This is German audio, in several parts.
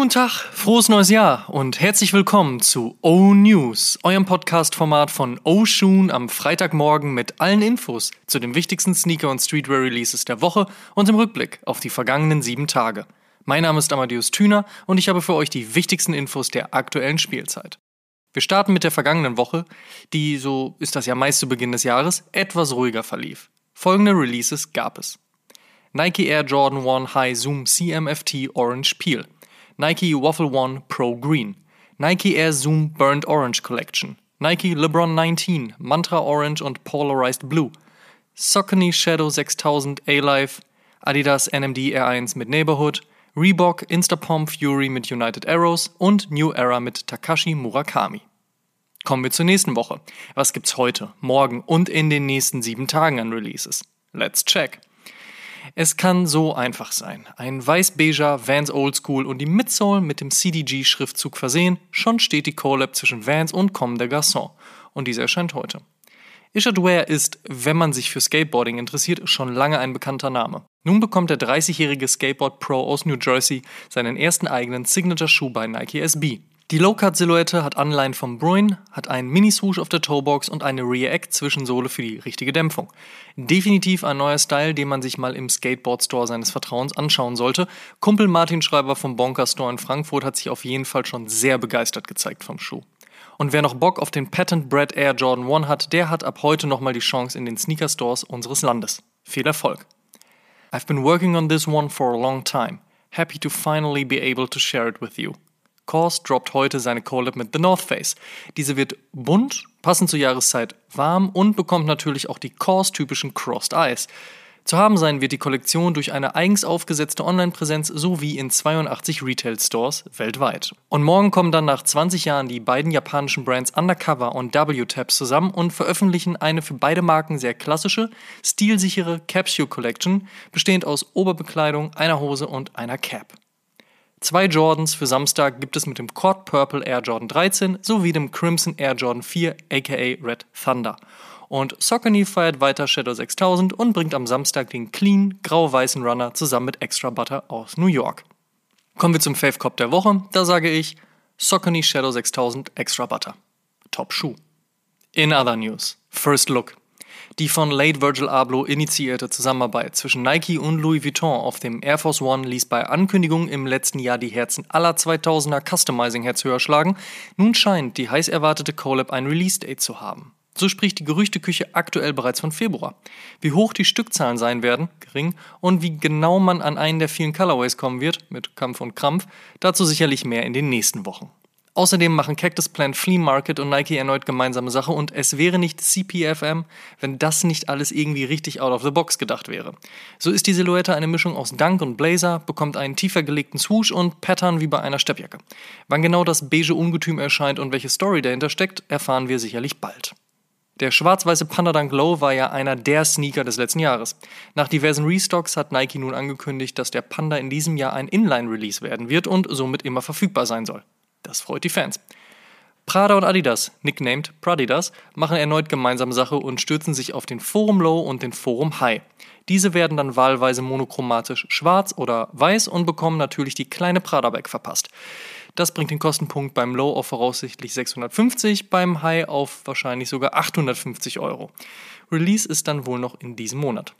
Guten Tag, frohes neues Jahr und herzlich willkommen zu O News, eurem Podcast-Format von O Shoon am Freitagmorgen mit allen Infos zu den wichtigsten Sneaker- und Streetwear-Releases der Woche und im Rückblick auf die vergangenen sieben Tage. Mein Name ist Amadeus Thüner und ich habe für euch die wichtigsten Infos der aktuellen Spielzeit. Wir starten mit der vergangenen Woche, die, so ist das ja meist zu Beginn des Jahres, etwas ruhiger verlief. Folgende Releases gab es. Nike Air Jordan 1 High Zoom CMFT Orange Peel – Nike Waffle One Pro Green, Nike Air Zoom Burnt Orange Collection, Nike LeBron 19 Mantra Orange und Polarized Blue, Saucony Shadow 6000 A-Life, Adidas NMD R1 mit Neighborhood, Reebok Instapomp Fury mit United Arrows und New Era mit Takashi Murakami. Kommen wir zur nächsten Woche. Was gibt's heute, morgen und in den nächsten sieben Tagen an Releases? Let's check. Es kann so einfach sein. Ein weiß-beiger Vans Oldschool und die Midsole mit dem CDG-Schriftzug versehen, schon steht die Collab zwischen Vans und Comme des Garçons. Und diese erscheint heute. Ishad Ware ist, wenn man sich für Skateboarding interessiert, schon lange ein bekannter Name. Nun bekommt der 30-jährige Skateboard Pro aus New Jersey seinen ersten eigenen Signature-Schuh bei Nike SB. Die Low-Cut-Silhouette hat Anleihen vom Bruin, hat einen Mini-Swoosh auf der Toebox und eine Rear-Act-Zwischensohle für die richtige Dämpfung. Definitiv ein neuer Style, den man sich mal im Skateboard-Store seines Vertrauens anschauen sollte. Kumpel Martin Schreiber vom Bonker Store in Frankfurt hat sich auf jeden Fall schon sehr begeistert gezeigt vom Schuh. Und wer noch Bock auf den Patent Bred Air Jordan 1 hat, der hat ab heute nochmal die Chance in den Sneaker-Stores unseres Landes. Viel Erfolg! I've been working on this one for a long time. Happy to finally be able to share it with you. Kors droppt heute seine Collab mit The North Face. Diese wird bunt, passend zur Jahreszeit warm und bekommt natürlich auch die Kors-typischen Crossed Eyes. Zu haben sein wird die Kollektion durch eine eigens aufgesetzte Online-Präsenz sowie in 82 Retail-Stores weltweit. Und morgen kommen dann nach 20 Jahren die beiden japanischen Brands Undercover und W-Tabs zusammen und veröffentlichen eine für beide Marken sehr klassische, stilsichere Capsule Collection, bestehend aus Oberbekleidung, einer Hose und einer Cap. Zwei Jordans für Samstag gibt es mit dem Cord Purple Air Jordan 13 sowie dem Crimson Air Jordan 4 aka Red Thunder. Und Saucony feiert weiter Shadow 6000 und bringt am Samstag den clean grau-weißen Runner zusammen mit Extra Butter aus New York. Kommen wir zum Fave Cop der Woche. Da sage ich Saucony Shadow 6000 Extra Butter. Top Schuh. In other news. First Look. Die von Late Virgil Abloh initiierte Zusammenarbeit zwischen Nike und Louis Vuitton auf dem Air Force One ließ bei Ankündigung im letzten Jahr die Herzen aller 2000er Customizing-Heads höher schlagen. Nun scheint die heiß erwartete Collab ein Release-Date zu haben. So spricht die Gerüchteküche aktuell bereits von Februar. Wie hoch die Stückzahlen sein werden, gering, und wie genau man an einen der vielen Colorways kommen wird, mit Kampf und Krampf, dazu sicherlich mehr in den nächsten Wochen. Außerdem machen Cactus Plant Flea Market und Nike erneut gemeinsame Sache und es wäre nicht CPFM, wenn das nicht alles irgendwie richtig out of the box gedacht wäre. So ist die Silhouette eine Mischung aus Dunk und Blazer, bekommt einen tiefer gelegten Swoosh und Pattern wie bei einer Steppjacke. Wann genau das beige Ungetüm erscheint und welche Story dahinter steckt, erfahren wir sicherlich bald. Der schwarz-weiße Panda Dunk Low war ja einer der Sneaker des letzten Jahres. Nach diversen Restocks hat Nike nun angekündigt, dass der Panda in diesem Jahr ein Inline-Release werden wird und somit immer verfügbar sein soll. Das freut die Fans. Prada und Adidas, nicknamed Pradidas, machen erneut gemeinsame Sache und stürzen sich auf den Forum Low und den Forum High. Diese werden dann wahlweise monochromatisch schwarz oder weiß und bekommen natürlich die kleine Prada-Bag verpasst. Das bringt den Kostenpunkt beim Low auf voraussichtlich 650, beim High auf wahrscheinlich sogar 850 Euro. Release ist dann wohl noch in diesem Monat.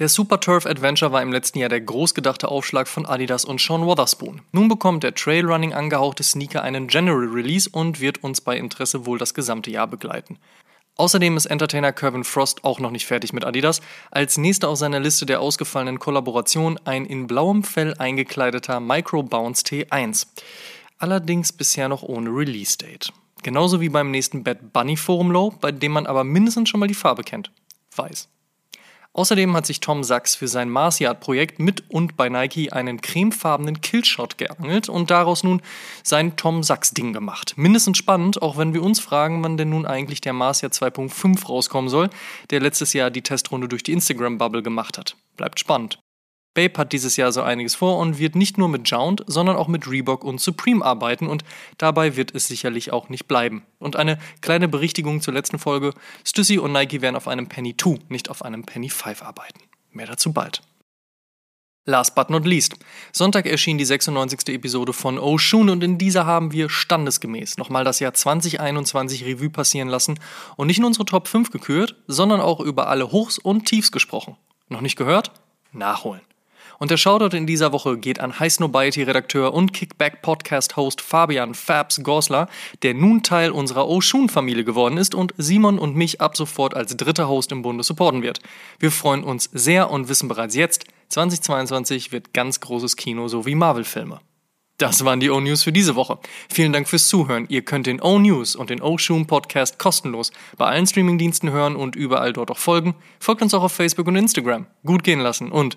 Der Super Turf Adventure war im letzten Jahr der großgedachte Aufschlag von Adidas und Sean Wotherspoon. Nun bekommt der Trailrunning angehauchte Sneaker einen General Release und wird uns bei Interesse wohl das gesamte Jahr begleiten. Außerdem ist Entertainer Kevin Frost auch noch nicht fertig mit Adidas. Als nächster auf seiner Liste der ausgefallenen Kollaboration ein in blauem Fell eingekleideter Micro Bounce T1. Allerdings bisher noch ohne Release Date. Genauso wie beim nächsten Bad Bunny Forum Low, bei dem man aber mindestens schon mal die Farbe kennt. Weiß. Außerdem hat sich Tom Sachs für sein Marciard-Projekt mit und bei Nike einen cremefarbenen Killshot geangelt und daraus nun sein Tom Sachs-Ding gemacht. Mindestens spannend, auch wenn wir uns fragen, wann denn nun eigentlich der Marciard 2.5 rauskommen soll, der letztes Jahr die Testrunde durch die Instagram-Bubble gemacht hat. Bleibt spannend. Babe hat dieses Jahr so einiges vor und wird nicht nur mit Jound, sondern auch mit Reebok und Supreme arbeiten und dabei wird es sicherlich auch nicht bleiben. Und eine kleine Berichtigung zur letzten Folge: Stussy und Nike werden auf einem Penny 2, nicht auf einem Penny 5 arbeiten. Mehr dazu bald. Last but not least. Sonntag erschien die 96. Episode von Oshun und in dieser haben wir standesgemäß nochmal das Jahr 2021 Revue passieren lassen und nicht nur unsere Top 5 gekürt, sondern auch über alle Hochs und Tiefs gesprochen. Noch nicht gehört? Nachholen. Und der Shoutout in dieser Woche geht an High Snobiety-Redakteur und Kickback-Podcast-Host Fabian Fabs Gorsler, der nun Teil unserer Oshun-Familie geworden ist und Simon und mich ab sofort als dritter Host im Bunde supporten wird. Wir freuen uns sehr und wissen bereits jetzt, 2022 wird ganz großes Kino so wie Marvel-Filme. Das waren die O-News für diese Woche. Vielen Dank fürs Zuhören. Ihr könnt den O-News und den O-Shoom Podcast kostenlos bei allen Streamingdiensten hören und überall dort auch folgen. Folgt uns auch auf Facebook und Instagram. Gut gehen lassen und